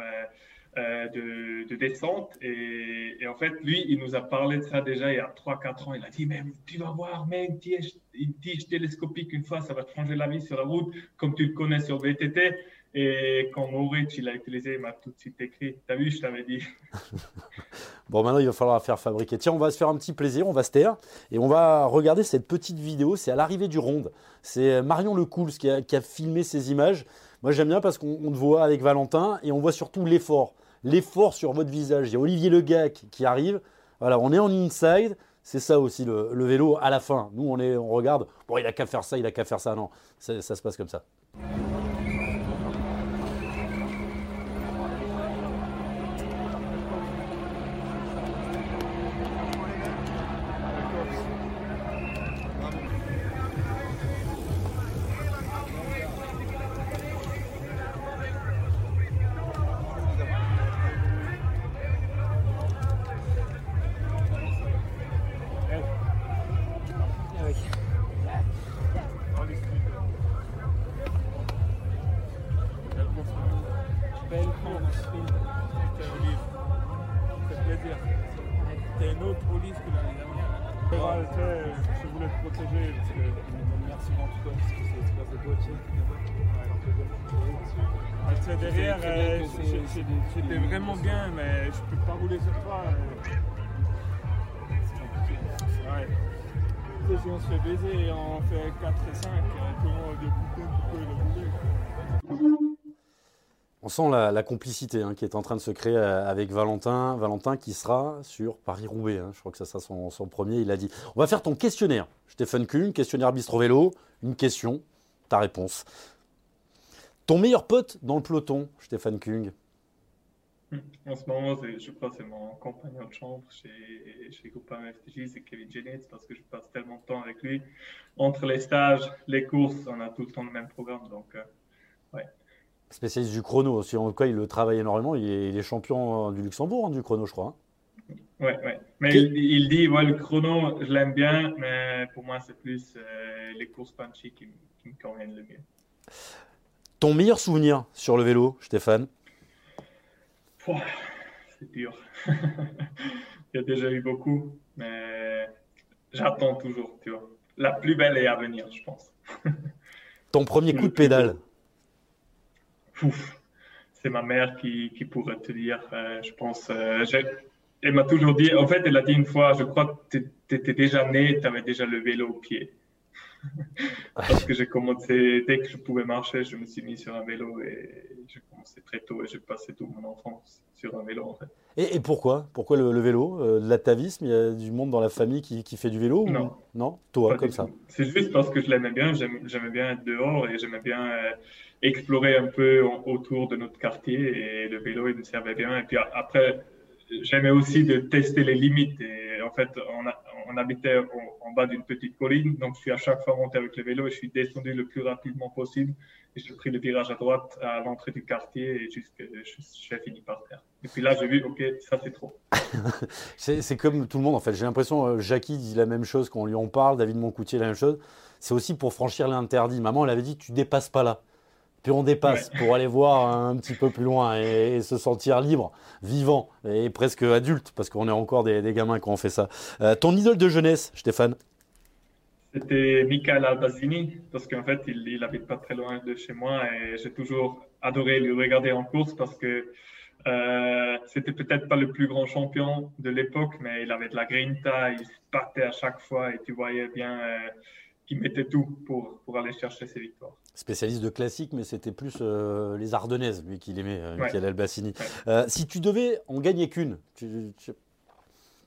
[SPEAKER 2] euh, de, descente. Et, en fait, lui, il nous a parlé de ça déjà il y a 3-4 ans. Il a dit, mais tu vas voir, mais une tige, télescopique, une fois, ça va changer la vie sur la route, comme tu le connais sur VTT. Et quand Moritz il a utilisé, il m'a tout de suite écrit. T'as vu, je t'avais dit.
[SPEAKER 1] bon, maintenant, il va falloir faire fabriquer. Tiens, on va se faire un petit plaisir, on va se taire et on va regarder cette petite vidéo. C'est à l'arrivée du ronde. C'est Marion Lecouls qui a, qui a filmé ces images. Moi, j'aime bien parce qu'on te voit avec Valentin et on voit surtout l'effort. L'effort sur votre visage. Il y a Olivier Legac qui arrive. Voilà, on est en inside. C'est ça aussi le, vélo à la fin. Nous, on, est, on regarde. Bon, il a qu'à faire ça, il a qu'à faire ça. Non, ça se passe comme ça.
[SPEAKER 6] C'était vraiment bien, mais je peux pas rouler sur toi. Ouais. Tu sais, si on se fait baiser et on fait 4 et 5, comment de peux le
[SPEAKER 1] on sent la, complicité hein, qui est en train de se créer euh, avec Valentin. Valentin qui sera sur Paris-Roubaix. Hein. Je crois que ça sera son, premier. Il a dit On va faire ton questionnaire. Stéphane Kuhn, questionnaire Bistro Vélo. Une question, ta réponse. Ton meilleur pote dans le peloton, Stéphane Kung
[SPEAKER 2] En ce moment, je crois que c'est mon compagnon de chambre chez, chez Groupama FTJ, c'est Kevin Jennings, parce que je passe tellement de temps avec lui. Entre les stages, les courses, on a tout le temps le même programme. Donc, euh, ouais
[SPEAKER 1] spécialiste du chrono aussi. En tout cas, il le travaille énormément. Il est, champion du Luxembourg, hein, du chrono, je crois.
[SPEAKER 2] Hein. Ouais, ouais. Mais il, dit, ouais, le chrono, je l'aime bien, mais pour moi, c'est plus euh, les courses punchy qui, me conviennent le mieux.
[SPEAKER 1] Ton meilleur souvenir sur le vélo, Stéphane?
[SPEAKER 2] C'est dur. il y a déjà eu beaucoup, mais j'attends toujours, tu vois. La plus belle est à venir, je pense.
[SPEAKER 1] Ton premier coup de pédale
[SPEAKER 2] c'est ma mère qui, qui, pourrait te dire, euh, je pense. Euh, elle m'a toujours dit, en fait, elle a dit une fois, je crois que tu étais déjà né, tu avais déjà le vélo au pied. Parce que j'ai commencé, dès que je pouvais marcher, je me suis mis sur un vélo et j'ai commencé très tôt et j'ai passé toute mon enfance sur un vélo en fait.
[SPEAKER 1] Et, pourquoi? Pourquoi le, vélo? Euh, L'atavisme? Il y a du monde dans la famille qui, qui fait du vélo
[SPEAKER 2] Non.
[SPEAKER 1] Non? Toi, comme ça
[SPEAKER 2] C'est juste parce que je l'aimais bien, j'aimais bien être dehors et j'aimais bien explorer un peu autour de notre quartier et le vélo, il me servait bien. Et puis après, j'aimais aussi de tester les limites. Et en fait, on, on habitait en, bas d'une petite colline, donc je suis à chaque fois monté avec le vélo et je suis descendu le plus rapidement possible. Et j'ai pris le virage à droite à l'entrée du quartier et j'ai fini par terre. Et puis là, j'ai vu, ok, ça c'est trop.
[SPEAKER 1] c'est comme tout le monde en fait. J'ai l'impression, euh, Jackie dit la même chose quand on lui en parle, David Moncoutier la même chose. C'est aussi pour franchir l'interdit. Maman, elle avait dit, tu dépasses pas là puis on dépasse pour aller voir un petit peu plus loin et, se sentir libre, vivant et presque adulte, parce qu'on est encore des, gamins qui ont fait ça. Euh, ton idole de jeunesse, Stéphane?
[SPEAKER 2] C'était Michael Albazini, parce qu'en fait, il, il habite pas très loin de chez moi et j'ai toujours adoré le regarder en course parce que euh, c'était peut-être pas le plus grand champion de l'époque, mais il avait de la grinta, il se battait à chaque fois et tu voyais bien euh, qu'il mettait tout pour, pour aller chercher ses victoires
[SPEAKER 1] spécialiste de classique, mais c'était plus euh, les Ardennaises, lui, qu'il aimait, euh, Michael Albassini. Euh, si tu devais en gagner qu'une, tout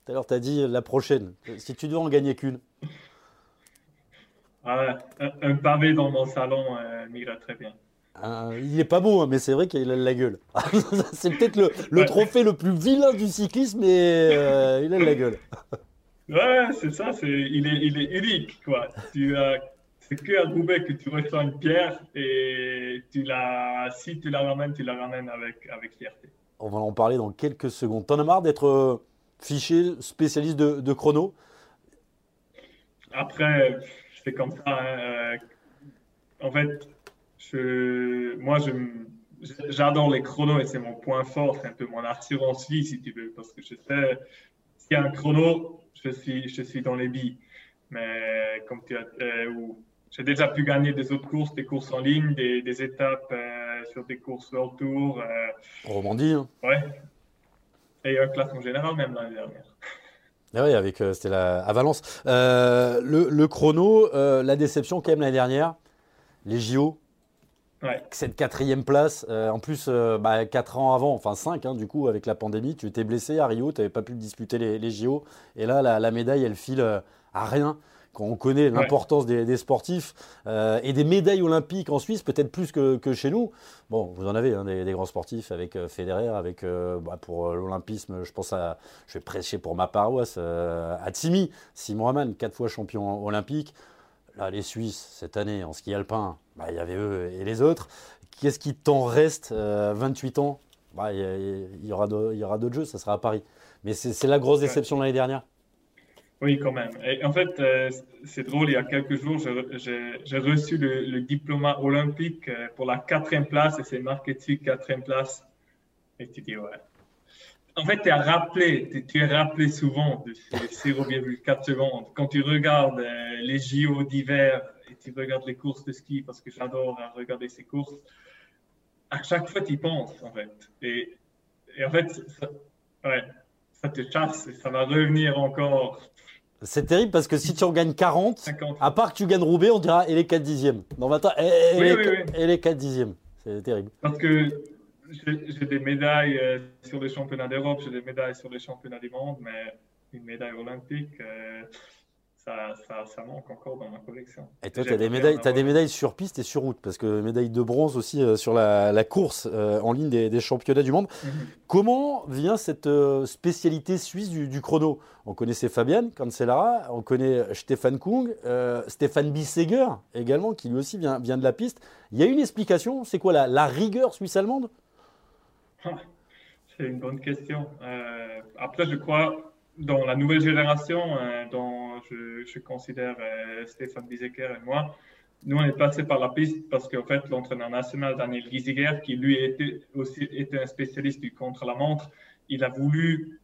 [SPEAKER 1] à l'heure tu as dit la prochaine, si tu devais en gagner qu'une
[SPEAKER 2] ah, un, pavé dans mon salon m'irait très bien.
[SPEAKER 1] il n'est pas beau, hein, mais c'est vrai qu'il a la gueule. c'est peut-être le, trophée le plus vilain du cyclisme, mais il a la gueule.
[SPEAKER 2] ouais, c'est ça, il, est, il est unique. Quoi. Tu as c'est que à Roubaix que tu reçois une pierre et tu la, si tu la ramènes, tu la ramènes avec, avec fierté.
[SPEAKER 1] On va en parler dans quelques secondes. T'en as marre d'être euh, fiché spécialiste de, chrono?
[SPEAKER 2] Après, c'est comme ça. Hein, euh, en fait, je, moi, j'adore les chronos et c'est mon point fort, c'est un peu mon assurance vie, si tu veux, parce que je sais, s'il y a un chrono, je suis, je suis dans les billes. Mais comme tu as, euh, j'ai déjà pu gagner des autres courses, des courses en ligne, des, étapes euh, sur des courses World Tour. Euh,
[SPEAKER 1] Romandie. Hein.
[SPEAKER 2] Ouais. Et un classement général même l'année dernière.
[SPEAKER 1] Ah oui, avec euh, c'était à Valence. Le, chrono, la déception quand même l'année dernière, les JO.
[SPEAKER 2] Ouais.
[SPEAKER 1] Cette quatrième place, en plus, bah, quatre ans avant, enfin cinq, hein, du coup, avec la pandémie, tu étais blessé à Rio, tu n'avais pas pu disputer les, les, JO. Et là, la, la médaille, elle file à rien quand on connaît l'importance des, sportifs euh, et des médailles olympiques en Suisse, peut-être plus que, chez nous. Bon, vous en avez hein, des, grands sportifs avec euh, Federer, avec euh, bah, pour l'olympisme, je pense à, je vais prêcher pour ma paroisse, à Tsimi, Simon Hamann, quatre fois champion olympique. Là, les Suisses, cette année, en ski alpin, bah, il y avait eux et les autres. Qu'est-ce qui t'en reste 28 ans? Bah, Il y, aura d'autres jeux, ça sera à Paris. Mais c'est la grosse déception de l'année dernière.
[SPEAKER 2] Oui, quand même. Et en fait, euh, c'est drôle, il y a quelques jours, j'ai reçu le, diplôme olympique euh, pour la quatrième place et c'est marqué dessus quatrième place. Et tu dis, ouais. En fait, tu es rappelé, tu es rappelé souvent de ces 0,4 secondes. Quand tu regardes euh, les JO d'hiver et tu regardes les courses de ski, parce que j'adore regarder ces courses, à chaque fois, tu y penses, en fait. Et, en fait, ça, ouais, ça te chasse et ça va revenir encore.
[SPEAKER 1] C'est terrible parce que si tu en gagnes 40, à part que tu gagnes Roubaix, on dira et les 4 dixièmes. Non, attends, et, et les 4 dixièmes. C'est terrible.
[SPEAKER 2] Parce que j'ai des médailles euh, sur les championnats d'Europe, j'ai des médailles sur les championnats du monde, mais une médaille olympique, euh, ça, ça, manque encore dans ma collection.
[SPEAKER 1] Et toi, tu as, des médailles, as des médailles sur piste et sur route, parce que médaille de bronze aussi euh, sur la, course en ligne des, championnats du monde. Mhm. Comment vient cette spécialité suisse du, chrono? On connaissait Fabian Cancellara, on connaît Stefan Kung, Stéphane Bisseger également, qui lui aussi vient, vient de la piste. Il y a une explication, c'est quoi la, la rigueur suisse-allemande?
[SPEAKER 2] C'est une bonne question. Euh, après, je crois, dans la nouvelle génération, euh, dont je, considère euh, Stéphane Bizeker et moi, nous, on est passé par la piste parce qu'en fait, l'entraîneur national Daniel Giesiger, qui lui était aussi était un spécialiste du contre-la-montre, il a voulu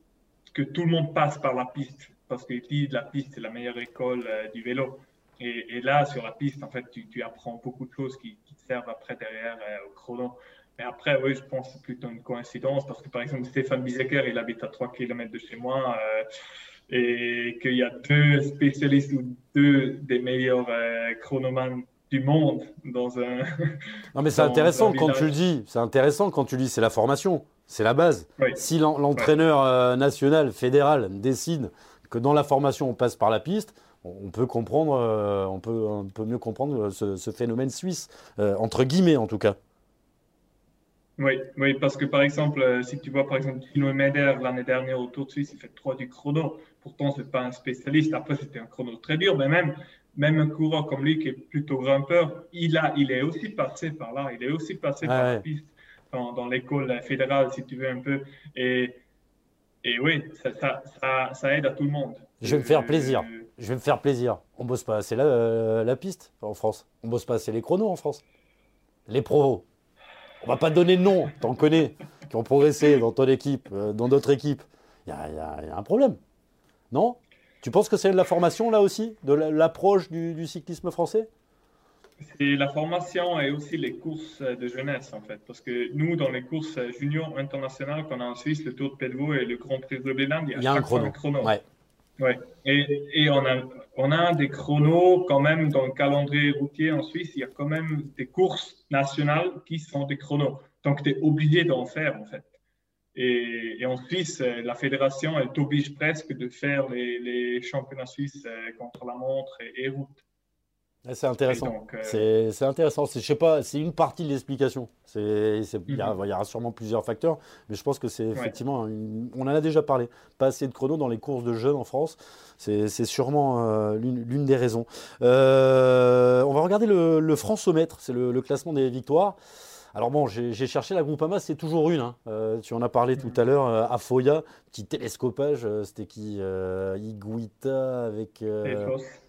[SPEAKER 2] que tout le monde passe par la piste parce qu'il dit la piste c'est la meilleure école du vélo. Et, là, sur la piste, en fait, tu, apprends beaucoup de choses qui, qui te servent après derrière au chrono. Et après, oui, je pense que c'est plutôt une coïncidence parce que, par exemple, Stéphane Bizeker, il habite à 3 km de chez moi euh, et qu'il y a deux spécialistes ou deux des meilleurs euh, chronomans du monde dans un.
[SPEAKER 1] Non, mais c'est intéressant quand tu le dis. C'est intéressant quand tu dis c'est la formation, c'est la base. Si l'entraîneur euh, national, fédéral décide que dans la formation on passe par la piste, on peut comprendre, on peut, on peut mieux comprendre ce, ce phénomène suisse, entre guillemets en tout cas.
[SPEAKER 2] Oui, oui, parce que par exemple, euh, si tu vois par exemple Tino Meder l'année dernière au Tour de Suisse, il fait 3 du chrono. Pourtant, c'est pas un spécialiste. Après, c'était un chrono très dur, mais même, même un coureur comme lui qui est plutôt grimpeur, il, a, il est aussi passé par là. Il est aussi passé par la piste dans, dans l'école fédérale, si tu veux un peu. Et, et oui, ça, ça, ça, ça, aide à tout le monde.
[SPEAKER 1] Je vais me faire plaisir. Euh, Je vais me faire plaisir. On bosse pas assez la, euh, la piste en France. On bosse pas assez les chronos en France. Les provos. On va pas donner de nom, t'en connais, qui ont progressé dans ton équipe, euh, dans d'autres équipes. Il y, a un problème. Non? Tu penses que c'est de la formation là aussi, de l'approche du, cyclisme français?
[SPEAKER 2] C'est la formation et aussi les courses de jeunesse en fait. Parce que nous, dans les courses juniors internationales qu'on a en Suisse, le Tour de Pelvoux et le Grand Prix de Béland,
[SPEAKER 1] il y a, un chrono.
[SPEAKER 2] Ouais. Et, et, on, a, on a des chronos quand même dans le calendrier routier en Suisse. Il y a quand même des courses nationales qui sont des chronos. Donc, tu es obligé d'en faire en fait. Et, en Suisse, la fédération, elle t'oblige presque de faire les, les, championnats suisses euh, contre la montre et, et route.
[SPEAKER 1] C'est intéressant. Euh, c'est intéressant. Je sais pas, c'est une partie de l'explication. Il y, aura sûrement plusieurs facteurs, mais je pense que c'est effectivement. on en a déjà parlé. Pas assez de chrono dans les courses de jeunes en France. C'est sûrement euh, l'une des raisons. Euh, on va regarder le, le France-mètre. C'est le, classement des victoires. Alors bon, j'ai cherché la Groupama, c'est toujours une. Hein. tu en as parlé tout à l'heure, à Foya, petit télescopage, c'était qui Iguita avec.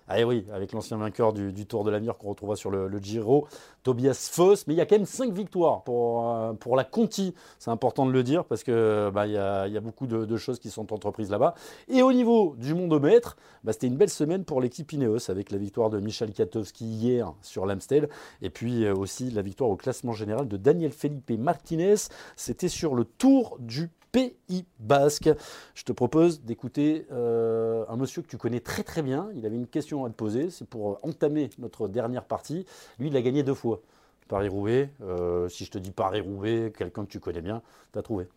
[SPEAKER 1] Ah oui, avec l'ancien vainqueur du, Tour de l'Avenir qu'on retrouvera sur le, Giro, Tobias Foss. Mais il y a quand même 5 victoires pour, euh, pour la Conti. C'est important de le dire parce qu'il bah, y, a, y, a, beaucoup de, choses qui sont entreprises là-bas. Et au niveau du mondomètre, bah, c'était une belle semaine pour l'équipe Ineos avec la victoire de Michel Katowski hier sur l'Amstel. Et puis euh, aussi la victoire au classement général de Daniel Felipe Martinez. C'était sur le Tour du Pays Basque. Je te propose d'écouter euh, un monsieur que tu connais très très bien. Il avait une question à te poser. C'est pour entamer notre dernière partie. Lui, il a gagné deux fois. Paris-Roubaix. Euh, si je te dis Paris-Roubaix, quelqu'un que tu connais bien, tu as trouvé.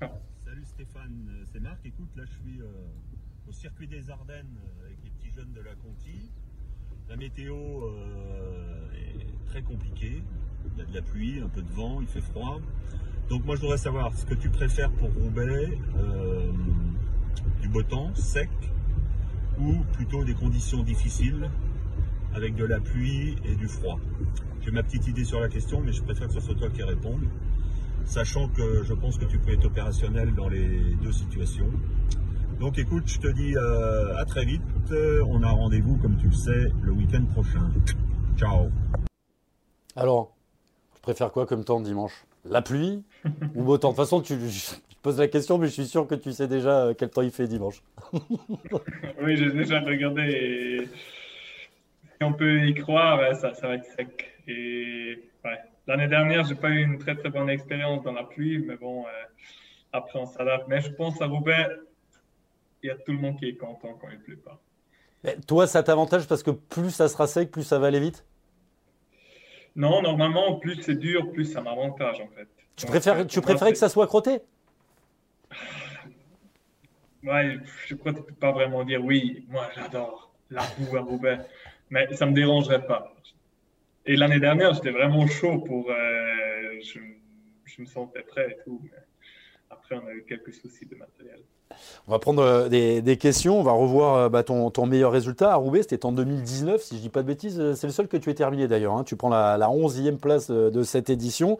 [SPEAKER 7] Salut Stéphane, c'est Marc. Écoute, là je suis euh, au circuit des Ardennes avec les petits jeunes de la Conti. La météo est très compliquée. Il y a de la pluie, un peu de vent, il fait froid. Donc moi je voudrais savoir ce que tu préfères pour Roubaix, euh, du beau temps, sec, ou plutôt des conditions difficiles avec de la pluie et du froid. J'ai ma petite idée sur la question, mais je préfère que ce soit toi qui réponde, sachant que je pense que tu peux être opérationnel dans les deux situations. Donc écoute, je te dis euh, à très vite. On a rendez-vous, comme tu le sais, le week-end prochain. Ciao.
[SPEAKER 1] Alors, préfères quoi comme temps dimanche? La pluie ou beau temps De toute façon, tu, je pose la question, mais je suis sûr que tu sais déjà euh, quel temps il fait dimanche.
[SPEAKER 2] oui, j'ai déjà regardé. Et... Si on peut y croire, ça, ça va être sec. Et ouais. L'année dernière, j'ai pas eu une très très bonne expérience dans la pluie, mais bon, euh, après on s'adapte. Mais je pense à Roubaix, il y a tout le monde qui est content quand il ne pleut pas.
[SPEAKER 1] Mais toi, ça t'avantage parce que plus ça sera sec, plus ça va aller vite?
[SPEAKER 2] Non, normalement, plus c'est dur, plus ça m'avantage en fait.
[SPEAKER 1] Tu, préfères, tu préférais que ça soit crotté?
[SPEAKER 2] Ouais, je crois que tu peux pas vraiment dire oui, moi j'adore la boue à Roubaix, mais ça me dérangerait pas. Et l'année dernière, j'étais vraiment chaud pour. Euh, je, je, me sentais prêt et tout. Mais après, on a eu quelques soucis de matériel.
[SPEAKER 1] On va prendre euh, des, questions. On va revoir euh, bah, ton, meilleur résultat à Roubaix. C'était en 2019, si je ne dis pas de bêtises. Euh, c'est le seul que tu aies terminé d'ailleurs. Hein. Tu prends la, 11e place de cette édition.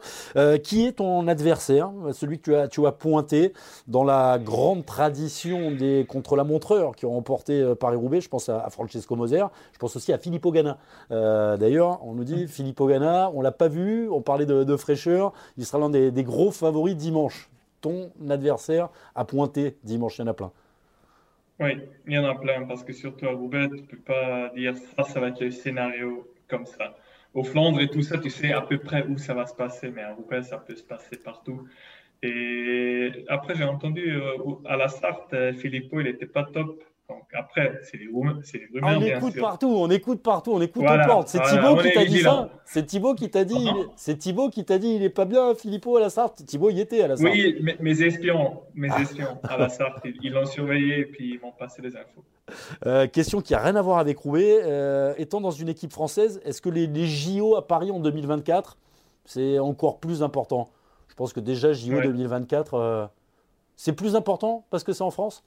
[SPEAKER 1] qui est ton adversaire? Celui que tu as, tu as pointé dans la grande tradition des contre-la-montreur qui ont remporté Paris-Roubaix. Je pense à, Francesco Moser. Je pense aussi à Filippo Ganna. d'ailleurs, on nous dit Filippo Ganna, on ne l'a pas vu. On parlait de, fraîcheur. Il sera l'un des gros favoris dimanche ton adversaire a pointé dimanche Il y en a plein.
[SPEAKER 2] Oui, il y en a plein parce que surtout à Roubaix, tu ne peux pas dire ça, ça va être le scénario comme ça. Au Flandre et tout ça, tu sais à peu près où ça va se passer, mais à Roubaix, ça peut se passer partout. Et après, j'ai entendu euh, à la Sarthe, Filippo, il n'était pas top donc après, c'est les, rumeurs.
[SPEAKER 1] on écoute partout, on écoute partout, on écoute aux portes. C'est Thibaut qui t'a dit ça. C'est Thibaut qui t'a dit. C'est Thibaut qui t'a dit, il est pas bien, Philippot à la Sarthe. Thibaut y était à la Sarthe.
[SPEAKER 2] Oui, mes, espions, mes espions à la Sarthe, ils l'ont surveillé et puis ils m'ont passé les infos.
[SPEAKER 1] Euh, question qui a rien à voir avec Roubaix. Euh, étant dans une équipe française, est-ce que les, JO à Paris en 2024, c'est encore plus important? Je pense que déjà JO 2024, euh, c'est plus important parce que c'est en France?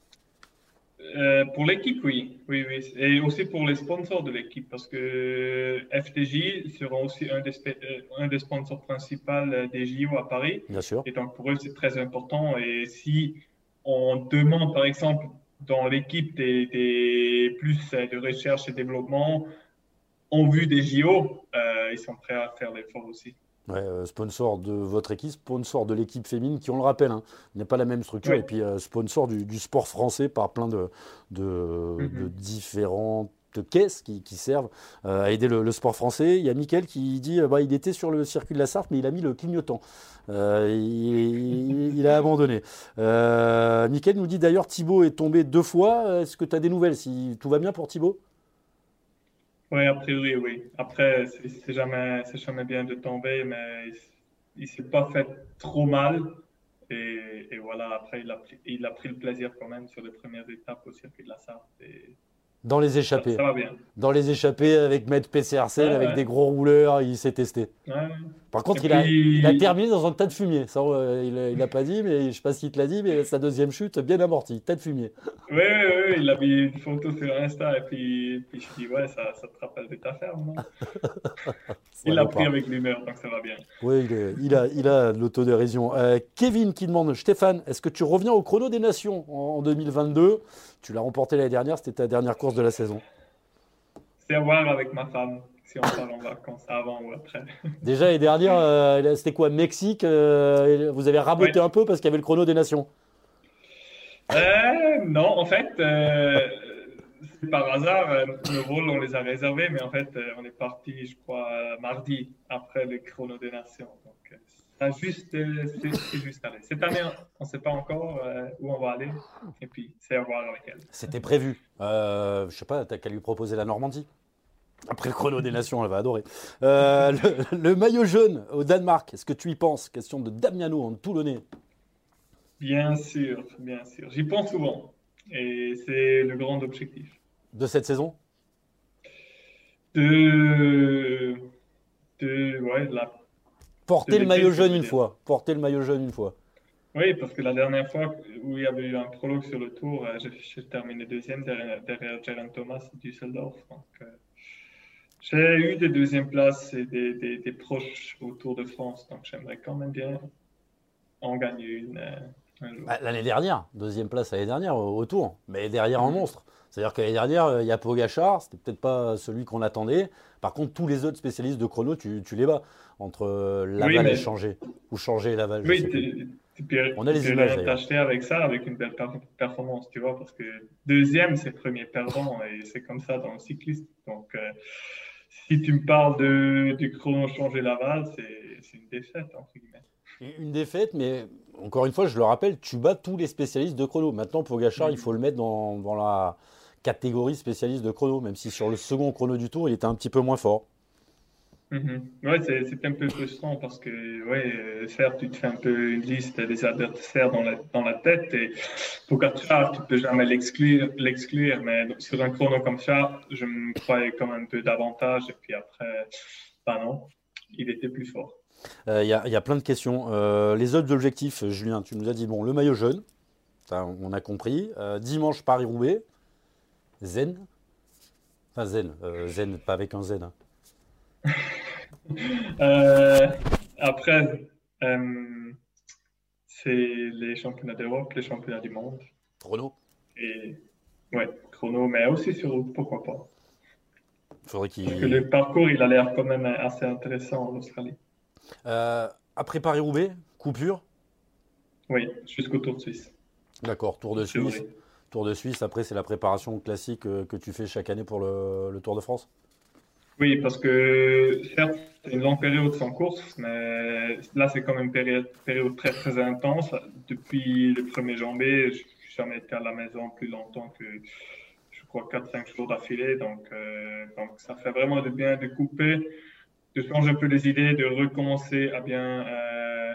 [SPEAKER 2] Euh, pour l'équipe, oui. oui, oui. Et aussi pour les sponsors de l'équipe, parce que FTJ sera aussi un des, euh, un des sponsors principaux des JO à Paris.
[SPEAKER 1] Bien sûr.
[SPEAKER 2] Et donc pour eux, c'est très important. Et si on demande, par exemple, dans l'équipe des, plus de recherche et développement en vue des JO, euh, ils sont prêts à faire l'effort aussi.
[SPEAKER 1] Ouais, sponsor de votre équipe, sponsor de l'équipe féminine, qui, on le rappelle, hein, n'est pas la même structure, et puis sponsor du, sport français par plein de, de, mm-hmm. différentes caisses qui, servent à aider le, sport français. Il y a Mickaël qui dit bah, il était sur le circuit de la Sarthe, mais il a mis le clignotant. il, a abandonné. Euh, Mickaël nous dit d'ailleurs Thibaut est tombé deux fois. Est-ce que tu as des nouvelles si Tout va bien pour Thibaut?
[SPEAKER 2] Oui, a priori, oui. Après, c'est jamais, jamais bien de tomber, mais il s'est pas fait trop mal. Et, voilà, après, il a, pris, il a pris le plaisir quand même sur les premières étapes au circuit de la Sarthe.
[SPEAKER 1] Dans les échappées.
[SPEAKER 2] Ça, va bien.
[SPEAKER 1] Dans les échappées avec Maître PCRC, avec des gros rouleurs, il s'est testé. Par contre, il, a, il, a, terminé dans un tas de fumier. Ça, euh, il n'a pas dit, mais je ne sais pas s'il te l'a dit, mais sa deuxième chute, bien amortie, tas de fumier.
[SPEAKER 2] Oui, oui, oui, il a mis une photo sur Insta et puis, puis je dis, ouais, ça, ça te rappelle de ta ferme, Il l'a pris avec l'humeur, donc ça va bien.
[SPEAKER 1] Oui, il, a, il a l'autodérision. Euh, Kevin qui demande, Stéphane, est-ce que tu reviens au chrono des nations en 2022 Tu l'as remporté l'année dernière, c'était ta dernière course de la saison.
[SPEAKER 2] C'est à voir avec ma femme si on parle en vacances avant ou après.
[SPEAKER 1] Déjà, l'année dernière, euh, c'était quoi Mexique euh, Vous avez raboté un peu parce qu'il y avait le chrono des nations?
[SPEAKER 2] Non, en fait, par hasard, euh, nos vols, on les a réservés, mais en fait, euh, on est parti, je crois, mardi après le chrono des nations. Euh, juste, c'est juste allé. Cette année, on ne sait pas encore où on va aller, et puis c'est à voir avec elle.
[SPEAKER 1] C'était prévu. Euh, je sais pas, tu qu'à lui proposer la Normandie. Après le chrono des nations, elle va adorer. le, maillot jaune au Danemark, est-ce que tu y penses? Question de Damiano en Toulonnais.
[SPEAKER 2] Bien sûr, bien sûr. J'y pense souvent. Et c'est le grand objectif
[SPEAKER 1] de cette saison?
[SPEAKER 2] De, de, ouais, la,
[SPEAKER 1] Porter le maillot jaune une fois. Porter le maillot jaune une fois.
[SPEAKER 2] Oui, parce que la dernière fois où il y avait eu un prologue sur le tour, euh, j'ai terminé deuxième derrière, derrière Jérôme Thomas et Düsseldorf. Donc, euh, j'ai eu des deuxièmes places et des, des, proches au Tour de France, donc j'aimerais quand même bien en gagner une. Euh,
[SPEAKER 1] Bah, l'année dernière, deuxième place l'année dernière au, tour, mais derrière un monstre. C'est-à-dire que l'année dernière, il y a Pogachar, c'était peut-être pas celui qu'on attendait. Par contre, tous les autres spécialistes de chrono, tu, les bats entre Laval et Changer, ou Changer et Laval.
[SPEAKER 2] Oui, on a les images. t'acheter avec ça, avec une belle performance, tu vois, parce que deuxième, c'est premier perdant, et c'est comme ça dans le cycliste. Donc, euh, si tu me parles de, du chrono changer Laval, c'est une défaite, entre guillemets.
[SPEAKER 1] Une défaite, mais encore une fois, je le rappelle, tu bats tous les spécialistes de chrono. Maintenant, pour Gachard, il faut le mettre dans, dans la catégorie spécialiste de chrono, même si sur le second chrono du tour, il était un petit peu moins fort.
[SPEAKER 2] Mhm. Ouais, c'est un peu frustrant parce que, ouais, euh, certes, tu te fais un peu une liste des adversaires dans la, dans la tête et pour Pogacar, tu peux jamais l'exclure, mais sur un chrono comme ça, je me croyais comme un peu davantage et puis après, bah non, il était plus fort.
[SPEAKER 1] Euh, il y, a, y, a plein de questions. Euh, les autres objectifs, Julien, tu nous as dit, bon, le maillot jaune, on a compris. dimanche, Paris-Roubaix, Zen. Enfin, Zen, Zen, pas avec un Zen. Hein.
[SPEAKER 2] Euh, après, euh, c'est les championnats d'Europe, les championnats du monde.
[SPEAKER 1] Chrono
[SPEAKER 2] Et, Ouais, chrono, mais aussi sur route, pourquoi pas.
[SPEAKER 1] Faudrait qu'il...
[SPEAKER 2] Parce que le parcours, il a l'air quand même assez intéressant en Australie.
[SPEAKER 1] Euh, après Paris-Roubaix, coupure
[SPEAKER 2] Oui, jusqu'au Tour de Suisse.
[SPEAKER 1] D'accord, Tour de Suisse. Tour de Suisse, après, c'est la préparation classique que tu fais chaque année pour le Tour de France?
[SPEAKER 2] Oui, parce que certes, c'est une longue période sans course, mais là, c'est quand même une période, très, très intense. Depuis le 1er janvier, je n'ai jamais été à la maison plus longtemps que, je crois, 4-5 jours d'affilée. Donc, euh, donc, ça fait vraiment de bien de couper, de changer un peu les idées, de recommencer à bien euh,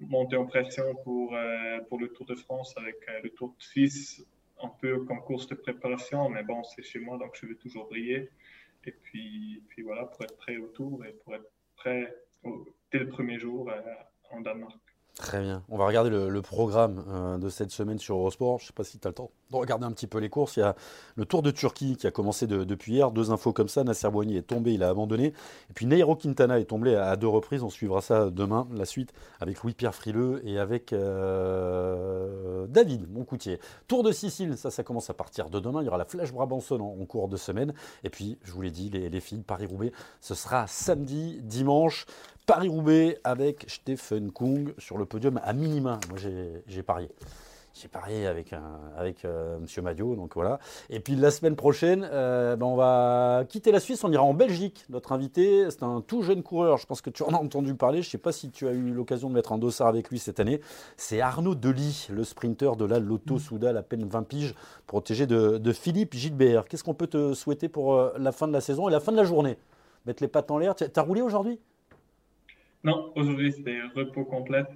[SPEAKER 2] monter en pression pour, euh, pour le Tour de France avec le Tour de Suisse, un peu comme course de préparation. Mais bon, c'est chez moi, donc je vais toujours briller. Et puis, voilà, pour être prêt au tour et pour être prêt dès le premier jour euh, en Danemark.
[SPEAKER 1] Très bien. On va regarder le, programme euh, de cette semaine sur Eurosport. Je ne sais pas si tu as le temps de regarder un petit peu les courses. Il y a le Tour de Turquie qui a commencé depuis hier. Deux infos comme ça. Nasser Boigny est tombé, il a abandonné. Et puis Nairo Quintana est tombé à, deux reprises. On suivra ça demain, la suite, avec Louis-Pierre Frileux et avec euh, David Moncoutier. Tour de Sicile, ça, ça commence à partir de demain. Il y aura la Flèche Brabançonne en, cours de semaine. Et puis, je vous l'ai dit, les, les filles, Paris-Roubaix, ce sera samedi, dimanche. Paris-Roubaix avec Stephen Kung sur le podium à minima. Moi, j'ai parié. J'ai parié avec, un, avec euh, Monsieur Madio, donc voilà. Et puis la semaine prochaine, euh, ben, on va quitter la Suisse, on ira en Belgique. Notre invité, c'est un tout jeune coureur, je pense que tu en as entendu parler, je ne sais pas si tu as eu l'occasion de mettre un dossard avec lui cette année. C'est Arnaud Delis, le sprinter de la Lotto Soudal, à peine 20 piges, protégé de, Philippe Gilbert. Qu'est-ce qu'on peut te souhaiter pour euh, la fin de la saison et la fin de la journée? Mettre les pattes en l'air. Tu as roulé aujourd'hui?
[SPEAKER 2] Non, aujourd'hui c'était repos complète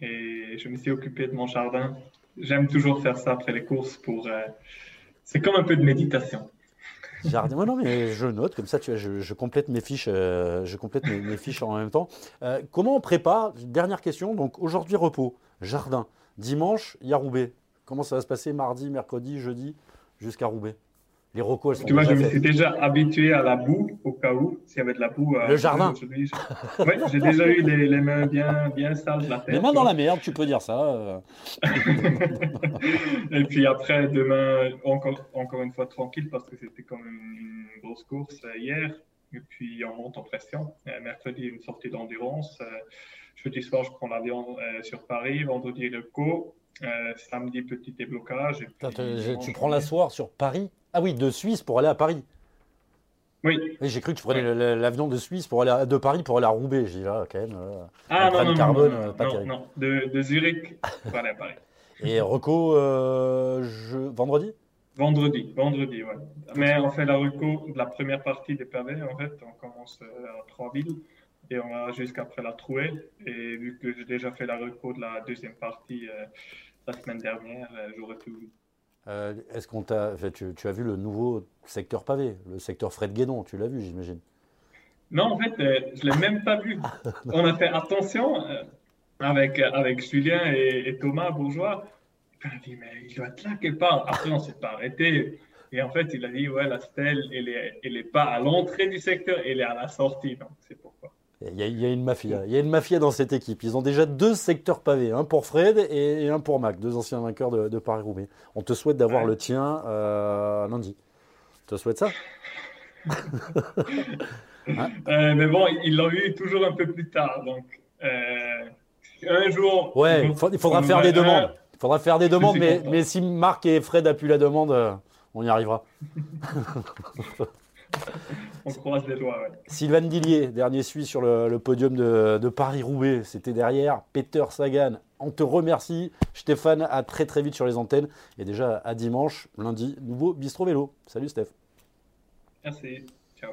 [SPEAKER 2] et je me suis occupé de mon jardin. J'aime toujours faire ça après les courses pour. Euh, c'est comme un peu de méditation.
[SPEAKER 1] Jardin, non mais je note comme ça, tu vois, je, complète mes fiches, euh, je complète mes, fiches en même temps. Euh, comment on prépare Dernière question. Donc aujourd'hui repos, jardin. Dimanche, il y a Roubaix. Comment ça va se passer mardi, mercredi, jeudi, jusqu'à Roubaix? Les rocos, elles sont
[SPEAKER 2] Tu vois, je me suis déjà habitué à la boue, au cas où, s'il y avait de la boue.
[SPEAKER 1] Le jardin.
[SPEAKER 2] Oui, j'ai déjà eu les, mains bien, bien sales. La tête,
[SPEAKER 1] les mains dans la merde, tu peux dire ça. Euh.
[SPEAKER 2] et puis après, demain, encore, encore une fois tranquille, parce que c'était comme une, grosse course euh, hier. Et puis on monte en pression. Euh, mercredi, une sortie d'endurance. jeudi soir, je prends l'avion sur Paris. Vendredi, le co. samedi, petit déblocage.
[SPEAKER 1] tu prends la soirée sur Paris? Ah oui, de Suisse pour aller à Paris.
[SPEAKER 2] Oui.
[SPEAKER 1] J'ai cru que tu prenais l'avion de Suisse pour aller de Paris pour aller à Roubaix. J'ai dit là, quand même. Euh,
[SPEAKER 2] ah non, non, carbone, non, pas non, non, de, de Zurich pour aller à Paris.
[SPEAKER 1] Et Reco, euh, vendredi?
[SPEAKER 2] Vendredi, vendredi, ouais. Mais on fait la Reco de la première partie des pavés, en fait. On commence euh, à Trois-Villes et on va jusqu'après la Trouée. Et vu que j'ai déjà fait la Reco de la deuxième partie la semaine dernière, j'aurais pu
[SPEAKER 1] euh, est-ce qu'on t'a, tu, as vu le nouveau secteur pavé, le secteur Fred Guédon, tu l'as vu, j'imagine
[SPEAKER 2] Non, en fait, euh, je l'ai même pas vu. On a fait attention euh, avec, Julien et, Thomas Bourgeois. On a dit, mais il doit être là quelque part. Après, on ne s'est pas arrêté. Et en fait, il a dit, ouais, la stèle, elle n'est elle est pas à l'entrée du secteur, elle est à la sortie. C'est pourquoi.
[SPEAKER 1] Il y, a, il y a une mafia. Il y a une mafia dans cette équipe. Ils ont déjà deux secteurs pavés, un pour Fred et, et un pour Mac, deux anciens vainqueurs de, de Paris-Roubaix. On te souhaite d'avoir
[SPEAKER 2] Ouais.
[SPEAKER 1] le tien euh, lundi. Tu te souhaites ça
[SPEAKER 2] Euh, mais bon, ils l'ont eu toujours un peu plus tard. Donc, euh, un jour.
[SPEAKER 1] Ouais, il, faut- il faudra faire des demandes. Il faudra faire des demandes, mais, mais si Marc et Fred appuient la demande, on y arrivera.
[SPEAKER 2] On croise les doigts. Ouais.
[SPEAKER 1] Sylvain Dillier, dernier Suisse sur le, le podium de, de Paris-Roubaix. C'était derrière Peter Sagan. On te remercie. Stéphane, à très très vite sur les antennes. Et déjà à dimanche, lundi, nouveau Bistro Vélo. Salut Steph.
[SPEAKER 2] Merci. Ciao.